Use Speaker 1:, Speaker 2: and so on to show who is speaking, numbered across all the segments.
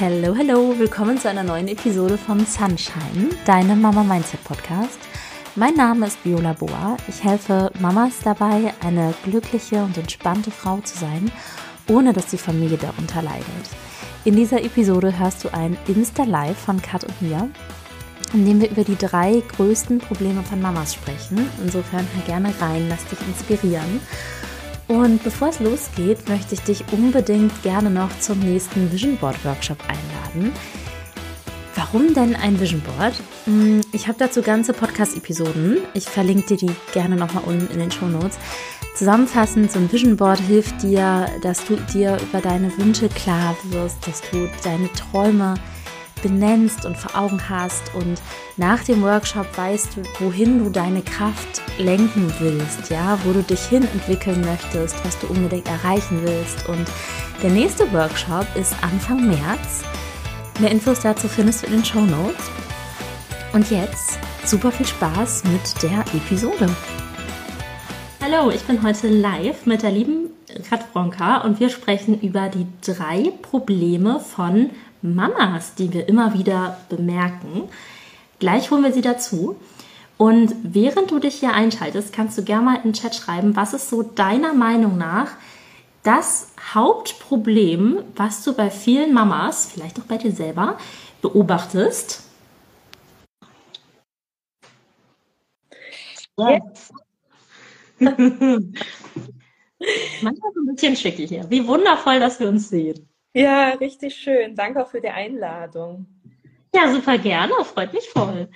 Speaker 1: Hallo, hallo, willkommen zu einer neuen Episode von Sunshine, deinem Mama Mindset Podcast. Mein Name ist Viola Boa. Ich helfe Mamas dabei, eine glückliche und entspannte Frau zu sein, ohne dass die Familie darunter leidet. In dieser Episode hörst du ein Insta-Live von Kat und mir, in dem wir über die drei größten Probleme von Mamas sprechen. Insofern hör gerne rein, lass dich inspirieren. Und bevor es losgeht, möchte ich dich unbedingt gerne noch zum nächsten Vision Board Workshop einladen. Warum denn ein Vision Board? Hm, ich habe dazu ganze Podcast-Episoden. Ich verlinke dir die gerne nochmal unten in den Show Notes. Zusammenfassend, so ein Vision Board hilft dir, dass du dir über deine Wünsche klar wirst, dass du deine Träume benennst und vor Augen hast und nach dem Workshop weißt, wohin du deine Kraft lenken willst, ja, wo du dich hin entwickeln möchtest, was du unbedingt erreichen willst. Und der nächste Workshop ist Anfang März. Mehr Infos dazu findest du in den Show Notes. Und jetzt super viel Spaß mit der Episode. Hallo, ich bin heute live mit der lieben Kat Bronka und wir sprechen über die drei Probleme von Mamas, die wir immer wieder bemerken. Gleich holen wir sie dazu. Und während du dich hier einschaltest, kannst du gerne mal in den Chat schreiben, was ist so deiner Meinung nach das Hauptproblem, was du bei vielen Mamas, vielleicht auch bei dir selber, beobachtest? Yes. Manchmal so ein bisschen schickig hier. Wie wundervoll, dass wir uns sehen.
Speaker 2: Ja, richtig schön. Danke auch für die Einladung.
Speaker 1: Ja, super gerne. Freut mich voll.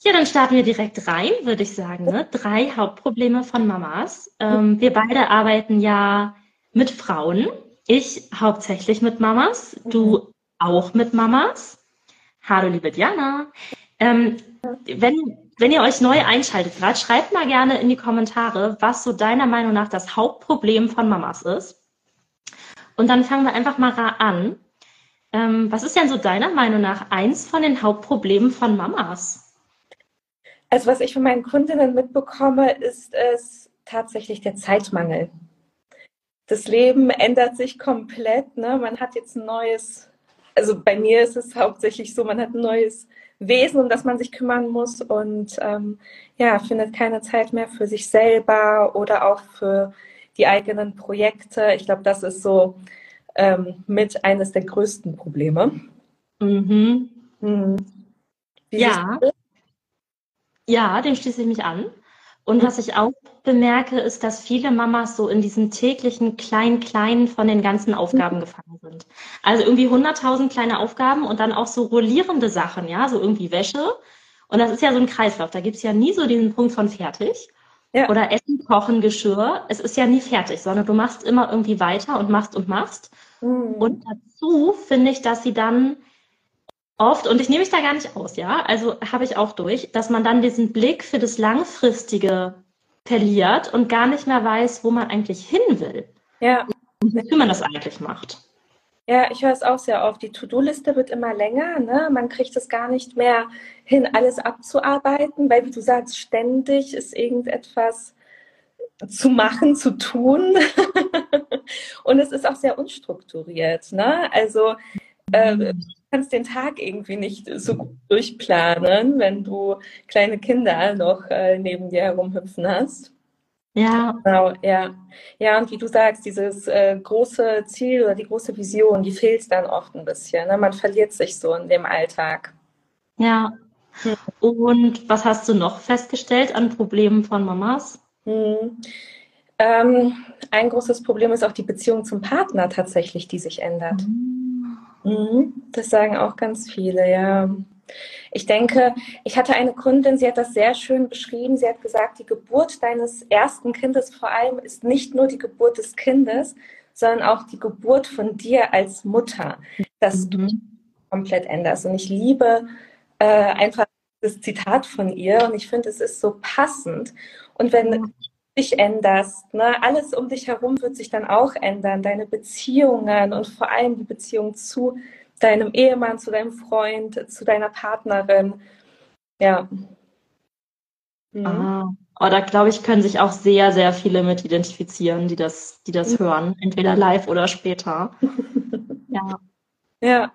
Speaker 1: Ja, dann starten wir direkt rein, würde ich sagen. Ne? Drei Hauptprobleme von Mamas. Ähm, wir beide arbeiten ja mit Frauen. Ich hauptsächlich mit Mamas, du mhm. auch mit Mamas. Hallo, liebe Diana. Ähm, wenn, wenn ihr euch neu einschaltet gerade, schreibt mal gerne in die Kommentare, was so deiner Meinung nach das Hauptproblem von Mamas ist. Und dann fangen wir einfach mal an. Ähm, was ist denn so deiner Meinung nach eins von den Hauptproblemen von Mamas?
Speaker 2: Also was ich von meinen Kundinnen mitbekomme, ist es tatsächlich der Zeitmangel. Das Leben ändert sich komplett. Ne? Man hat jetzt ein neues, also bei mir ist es hauptsächlich so, man hat ein neues Wesen, um das man sich kümmern muss und ähm, ja, findet keine Zeit mehr für sich selber oder auch für die eigenen Projekte. Ich glaube, das ist so ähm, mit eines der größten Probleme.
Speaker 1: Mhm. Mhm. Ja. Ja, dem schließe ich mich an. Und was ich auch bemerke, ist, dass viele Mamas so in diesen täglichen Klein-Klein von den ganzen Aufgaben mhm. gefangen sind. Also irgendwie 100.000 kleine Aufgaben und dann auch so rollierende Sachen, ja, so irgendwie Wäsche. Und das ist ja so ein Kreislauf. Da gibt es ja nie so diesen Punkt von fertig. Ja. Oder Essen, Kochen, Geschirr. Es ist ja nie fertig, sondern du machst immer irgendwie weiter und machst und machst. Mhm. Und dazu finde ich, dass sie dann oft, und ich nehme mich da gar nicht aus, ja, also habe ich auch durch, dass man dann diesen Blick für das Langfristige verliert und gar nicht mehr weiß, wo man eigentlich hin will. Ja. Und wie man das eigentlich macht.
Speaker 2: Ja, ich höre es auch sehr oft. Die To-Do-Liste wird immer länger. Ne? Man kriegt es gar nicht mehr hin, alles abzuarbeiten, weil, wie du sagst, ständig ist irgendetwas zu machen, zu tun. und es ist auch sehr unstrukturiert. Ne? Also äh, du kannst den Tag irgendwie nicht so gut durchplanen, wenn du kleine Kinder noch äh, neben dir herumhüpfen hast. Ja. Genau, ja. Ja, und wie du sagst, dieses äh, große Ziel oder die große Vision, die fehlt dann oft ein bisschen. Ne? Man verliert sich so in dem Alltag.
Speaker 1: Ja. Hm. Und was hast du noch festgestellt an Problemen von Mamas? Hm.
Speaker 2: Ähm, ein großes Problem ist auch die Beziehung zum Partner tatsächlich, die sich ändert. Mhm. Das sagen auch ganz viele, ja. Ich denke, ich hatte eine Kundin, sie hat das sehr schön beschrieben. Sie hat gesagt, die Geburt deines ersten Kindes vor allem ist nicht nur die Geburt des Kindes, sondern auch die Geburt von dir als Mutter, dass mhm. du komplett änderst. Und ich liebe äh, einfach das Zitat von ihr und ich finde, es ist so passend. Und wenn du dich änderst, ne, alles um dich herum wird sich dann auch ändern, deine Beziehungen und vor allem die Beziehung zu deinem Ehemann, zu deinem Freund, zu deiner Partnerin. Ja.
Speaker 1: Mhm. Ah. Oh, da glaube ich, können sich auch sehr, sehr viele mit identifizieren, die das, die das mhm. hören, entweder live oder später.
Speaker 2: ja. Ja,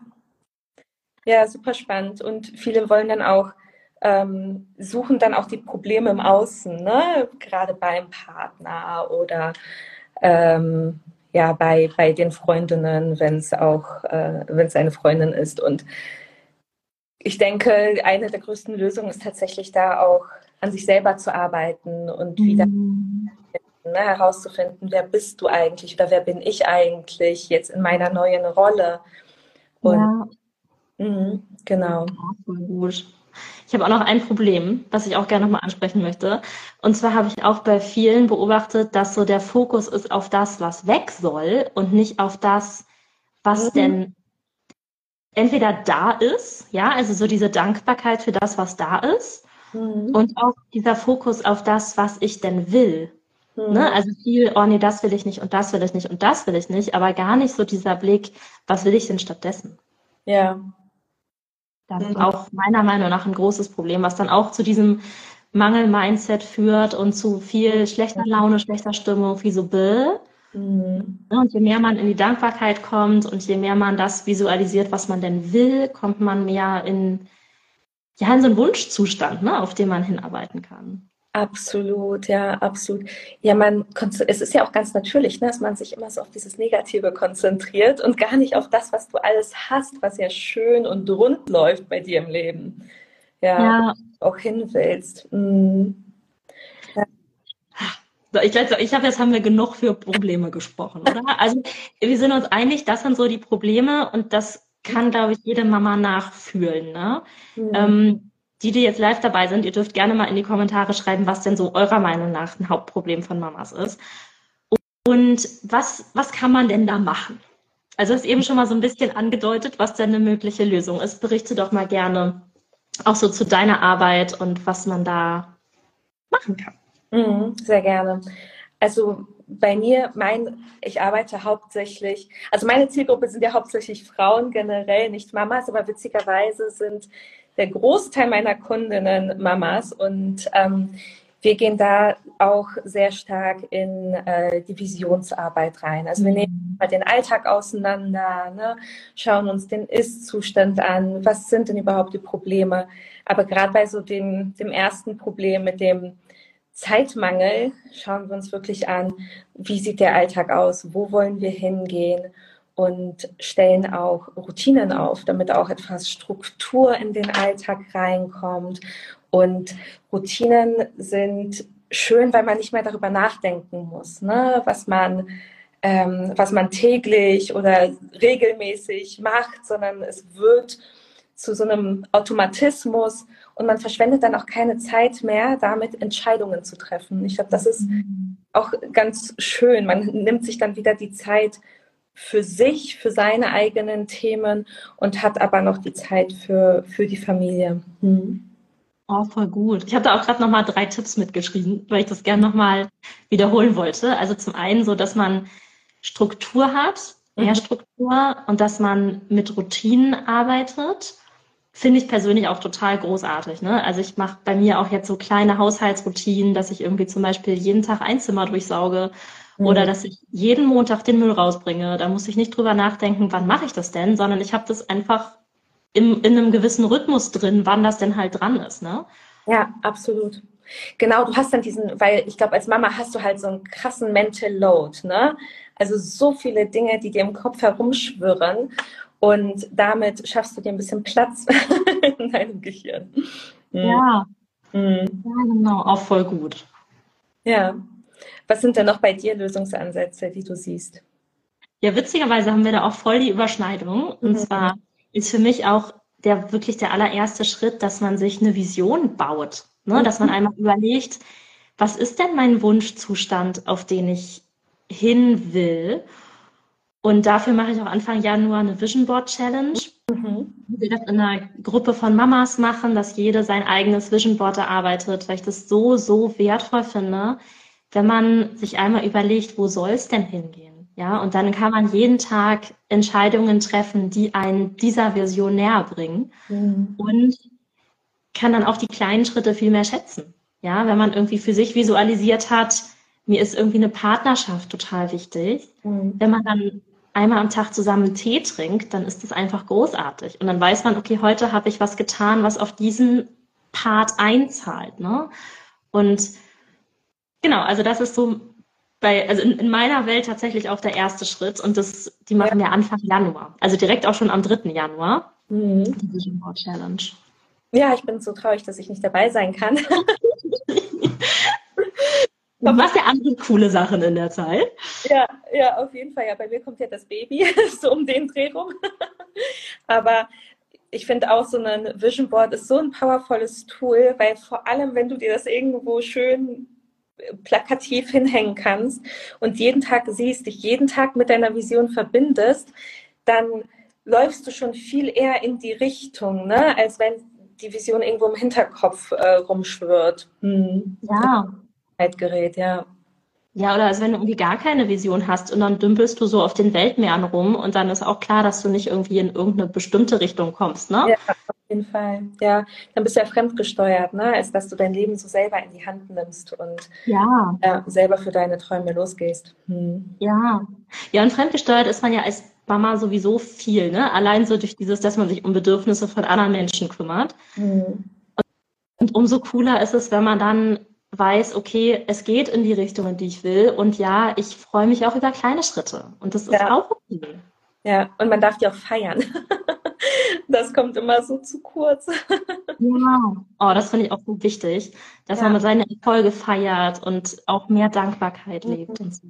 Speaker 2: Ja, super spannend. Und viele wollen dann auch, ähm, suchen dann auch die Probleme im Außen, ne? gerade beim Partner oder ähm, ja, bei, bei den Freundinnen, wenn es auch, äh, wenn es eine Freundin ist. Und ich denke, eine der größten Lösungen ist tatsächlich da auch an sich selber zu arbeiten und wieder mhm. ne, herauszufinden, wer bist du eigentlich oder wer bin ich eigentlich jetzt in meiner neuen Rolle. Und ja. mh, genau.
Speaker 1: voll gut. Ich habe auch noch ein Problem, was ich auch gerne nochmal ansprechen möchte. Und zwar habe ich auch bei vielen beobachtet, dass so der Fokus ist auf das, was weg soll und nicht auf das, was mhm. denn entweder da ist, ja, also so diese Dankbarkeit für das, was da ist, mhm. und auch dieser Fokus auf das, was ich denn will. Mhm. Ne? Also viel, oh nee, das will ich nicht und das will ich nicht und das will ich nicht, aber gar nicht so dieser Blick, was will ich denn stattdessen?
Speaker 2: Ja.
Speaker 1: Das ist mhm. auch meiner Meinung nach ein großes Problem, was dann auch zu diesem Mangel-Mindset führt und zu viel schlechter Laune, schlechter Stimmung, wie so, bäh. Mhm. Und je mehr man in die Dankbarkeit kommt und je mehr man das visualisiert, was man denn will, kommt man mehr in, ja, in so einen Wunschzustand, ne, auf den man hinarbeiten kann.
Speaker 2: Absolut, ja, absolut. Ja, man, es ist ja auch ganz natürlich, ne, dass man sich immer so auf dieses Negative konzentriert und gar nicht auf das, was du alles hast, was ja schön und rund läuft bei dir im Leben. Ja, ja. auch hin willst. Mhm.
Speaker 1: Ich glaube, ich glaube, jetzt haben wir genug für Probleme gesprochen, oder? Also wir sind uns einig, das sind so die Probleme und das kann, glaube ich, jede Mama nachfühlen. Ne? Mhm. Ähm, die, die jetzt live dabei sind, ihr dürft gerne mal in die Kommentare schreiben, was denn so eurer Meinung nach ein Hauptproblem von Mamas ist. Und was, was kann man denn da machen? Also ist eben schon mal so ein bisschen angedeutet, was denn eine mögliche Lösung ist. Berichte doch mal gerne auch so zu deiner Arbeit und was man da machen kann.
Speaker 2: Mhm, sehr gerne. Also bei mir, mein, ich arbeite hauptsächlich, also meine Zielgruppe sind ja hauptsächlich Frauen generell, nicht Mamas, aber witzigerweise sind der Großteil meiner Kundinnen Mamas und ähm, wir gehen da auch sehr stark in äh, die Visionsarbeit rein. Also wir mhm. nehmen mal den Alltag auseinander, ne, schauen uns den Ist-Zustand an, was sind denn überhaupt die Probleme. Aber gerade bei so dem, dem ersten Problem mit dem Zeitmangel schauen wir uns wirklich an, wie sieht der Alltag aus, wo wollen wir hingehen und stellen auch Routinen auf, damit auch etwas Struktur in den Alltag reinkommt. Und Routinen sind schön, weil man nicht mehr darüber nachdenken muss, ne? was man ähm, was man täglich oder regelmäßig macht, sondern es wird zu so einem Automatismus und man verschwendet dann auch keine Zeit mehr, damit Entscheidungen zu treffen. Ich glaube, das ist auch ganz schön. Man nimmt sich dann wieder die Zeit für sich, für seine eigenen Themen und hat aber noch die Zeit für, für die Familie. Hm.
Speaker 1: Oh, voll gut. Ich habe da auch gerade nochmal drei Tipps mitgeschrieben, weil ich das gerne nochmal wiederholen wollte. Also zum einen so, dass man Struktur hat, mehr mhm. Struktur und dass man mit Routinen arbeitet finde ich persönlich auch total großartig. Ne? Also ich mache bei mir auch jetzt so kleine Haushaltsroutinen, dass ich irgendwie zum Beispiel jeden Tag ein Zimmer durchsauge mhm. oder dass ich jeden Montag den Müll rausbringe. Da muss ich nicht drüber nachdenken, wann mache ich das denn, sondern ich habe das einfach im, in einem gewissen Rhythmus drin, wann das denn halt dran ist. Ne?
Speaker 2: Ja, absolut. Genau, du hast dann diesen, weil ich glaube, als Mama hast du halt so einen krassen Mental Load, ne? Also so viele Dinge, die dir im Kopf herumschwirren. Und damit schaffst du dir ein bisschen Platz in deinem Gehirn.
Speaker 1: Mhm. Ja. Mhm. ja, genau, auch voll gut.
Speaker 2: Ja. Was sind denn noch bei dir Lösungsansätze, die du siehst?
Speaker 1: Ja, witzigerweise haben wir da auch voll die Überschneidung. Und mhm. zwar ist für mich auch der wirklich der allererste Schritt, dass man sich eine Vision baut. Ne? Mhm. Dass man einmal überlegt, was ist denn mein Wunschzustand, auf den ich hin will? Und dafür mache ich auch Anfang Januar eine Vision Board Challenge. Mhm. Wir das in einer Gruppe von Mamas machen, dass jede sein eigenes Vision Board erarbeitet, weil ich das so, so wertvoll finde, wenn man sich einmal überlegt, wo soll es denn hingehen? Ja, und dann kann man jeden Tag Entscheidungen treffen, die einen dieser Vision näher bringen mhm. und kann dann auch die kleinen Schritte viel mehr schätzen. Ja, wenn man irgendwie für sich visualisiert hat, mir ist irgendwie eine Partnerschaft total wichtig. Mhm. Wenn man dann einmal am Tag zusammen Tee trinkt, dann ist das einfach großartig. Und dann weiß man, okay, heute habe ich was getan, was auf diesen Part einzahlt. Ne? Und genau, also das ist so bei, also in, in, meiner Welt tatsächlich auch der erste Schritt und das, die machen ja. wir Anfang Januar. Also direkt auch schon am 3. Januar. Mhm. Die Vision Board Challenge.
Speaker 2: Ja, ich bin so traurig, dass ich nicht dabei sein kann.
Speaker 1: Du machst ja andere coole Sachen in der Zeit.
Speaker 2: Ja, ja, auf jeden Fall. Ja, bei mir kommt ja das Baby, so um den Dreh rum. Aber ich finde auch so ein Vision Board ist so ein powervolles Tool, weil vor allem, wenn du dir das irgendwo schön plakativ hinhängen kannst und jeden Tag siehst, dich jeden Tag mit deiner Vision verbindest, dann läufst du schon viel eher in die Richtung, ne? als wenn die Vision irgendwo im Hinterkopf äh, rumschwirrt. Hm.
Speaker 1: Ja.
Speaker 2: Gerät, ja.
Speaker 1: Ja, oder als wenn du irgendwie gar keine Vision hast und dann dümpelst du so auf den Weltmeeren rum und dann ist auch klar, dass du nicht irgendwie in irgendeine bestimmte Richtung kommst, ne?
Speaker 2: Ja, auf jeden Fall. Ja, dann bist du ja fremdgesteuert, ne? Als dass du dein Leben so selber in die Hand nimmst und
Speaker 1: ja.
Speaker 2: ja selber für deine Träume losgehst.
Speaker 1: Hm. Ja. Ja, und fremdgesteuert ist man ja als Mama sowieso viel, ne? Allein so durch dieses, dass man sich um Bedürfnisse von anderen Menschen kümmert. Hm. Und umso cooler ist es, wenn man dann weiß, okay, es geht in die Richtung, in die ich will. Und ja, ich freue mich auch über kleine Schritte. Und das ist ja. auch okay.
Speaker 2: Ja, und man darf die auch feiern. das kommt immer so zu kurz.
Speaker 1: ja. Oh, das finde ich auch so wichtig, dass ja. man seine Erfolge feiert und auch mehr Dankbarkeit mhm. lebt und so.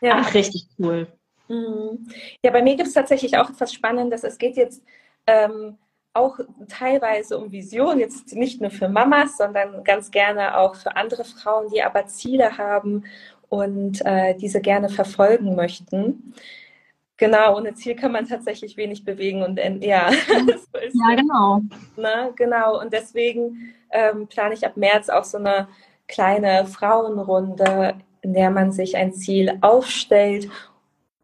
Speaker 1: Ja. Ach, richtig cool.
Speaker 2: Mhm. Ja, bei mir gibt es tatsächlich auch etwas Spannendes. Es geht jetzt ähm, auch teilweise um Vision, jetzt nicht nur für Mamas, sondern ganz gerne auch für andere Frauen, die aber Ziele haben und äh, diese gerne verfolgen möchten. Genau, ohne Ziel kann man tatsächlich wenig bewegen und ja.
Speaker 1: ja, genau.
Speaker 2: Ne, genau, und deswegen ähm, plane ich ab März auch so eine kleine Frauenrunde, in der man sich ein Ziel aufstellt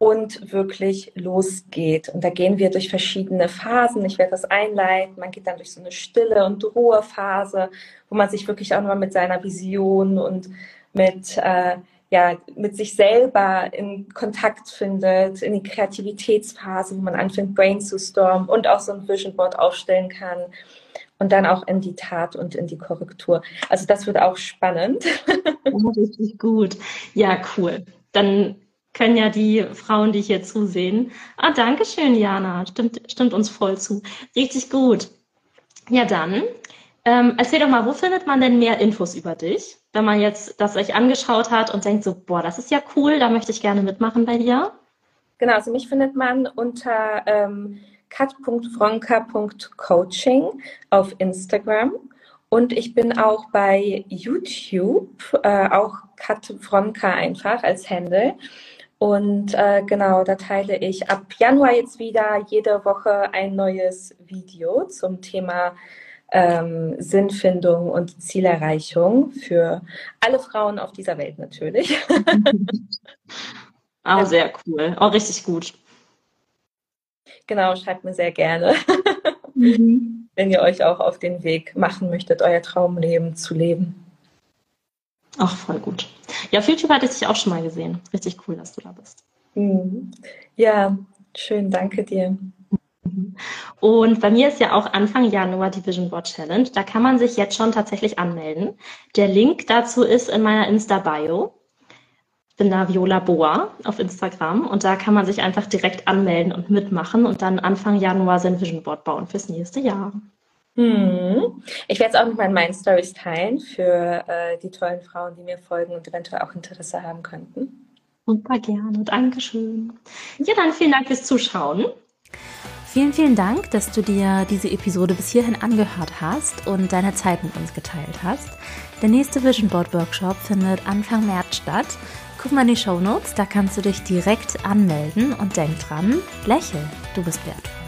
Speaker 2: und wirklich losgeht. Und da gehen wir durch verschiedene Phasen. Ich werde das einleiten. Man geht dann durch so eine stille und Ruhephase, wo man sich wirklich auch nochmal mit seiner Vision und mit, äh, ja, mit sich selber in Kontakt findet, in die Kreativitätsphase, wo man anfängt, Brain zu stormen und auch so ein Vision Board aufstellen kann. Und dann auch in die Tat und in die Korrektur. Also das wird auch spannend.
Speaker 1: richtig gut. Ja, cool. Dann können ja die Frauen, die hier zusehen. Ah, danke schön, Jana. Stimmt, stimmt uns voll zu. Richtig gut. Ja, dann. Ähm, erzähl doch mal, wo findet man denn mehr Infos über dich? Wenn man jetzt das euch angeschaut hat und denkt so, boah, das ist ja cool, da möchte ich gerne mitmachen bei dir.
Speaker 2: Genau, also mich findet man unter ähm, kat.fronka.coaching auf Instagram. Und ich bin auch bei YouTube, äh, auch Kat Fronka einfach als Handle. Und äh, genau, da teile ich ab Januar jetzt wieder jede Woche ein neues Video zum Thema ähm, Sinnfindung und Zielerreichung für alle Frauen auf dieser Welt natürlich.
Speaker 1: ah, sehr cool. Auch richtig gut.
Speaker 2: Genau, schreibt mir sehr gerne, mhm. wenn ihr euch auch auf den Weg machen möchtet, euer Traumleben zu leben.
Speaker 1: Ach, voll gut. Ja, auf YouTube hatte ich dich auch schon mal gesehen. Richtig cool, dass du da bist.
Speaker 2: Mhm. Ja, schön, danke dir.
Speaker 1: Und bei mir ist ja auch Anfang Januar die Vision Board Challenge. Da kann man sich jetzt schon tatsächlich anmelden. Der Link dazu ist in meiner Insta-Bio. Ich bin da Viola Boa auf Instagram und da kann man sich einfach direkt anmelden und mitmachen und dann Anfang Januar sein Vision Board bauen fürs nächste Jahr.
Speaker 2: Hm. Ich werde es auch nochmal in meinen Stories teilen für äh, die tollen Frauen, die mir folgen und eventuell auch Interesse haben könnten.
Speaker 1: Super gerne, Dankeschön. Ja, dann vielen Dank fürs Zuschauen.
Speaker 3: Vielen, vielen Dank, dass du dir diese Episode bis hierhin angehört hast und deine Zeit mit uns geteilt hast. Der nächste Vision Board Workshop findet Anfang März statt. Guck mal in die Show Notes, da kannst du dich direkt anmelden und denk dran, lächel, du bist wert.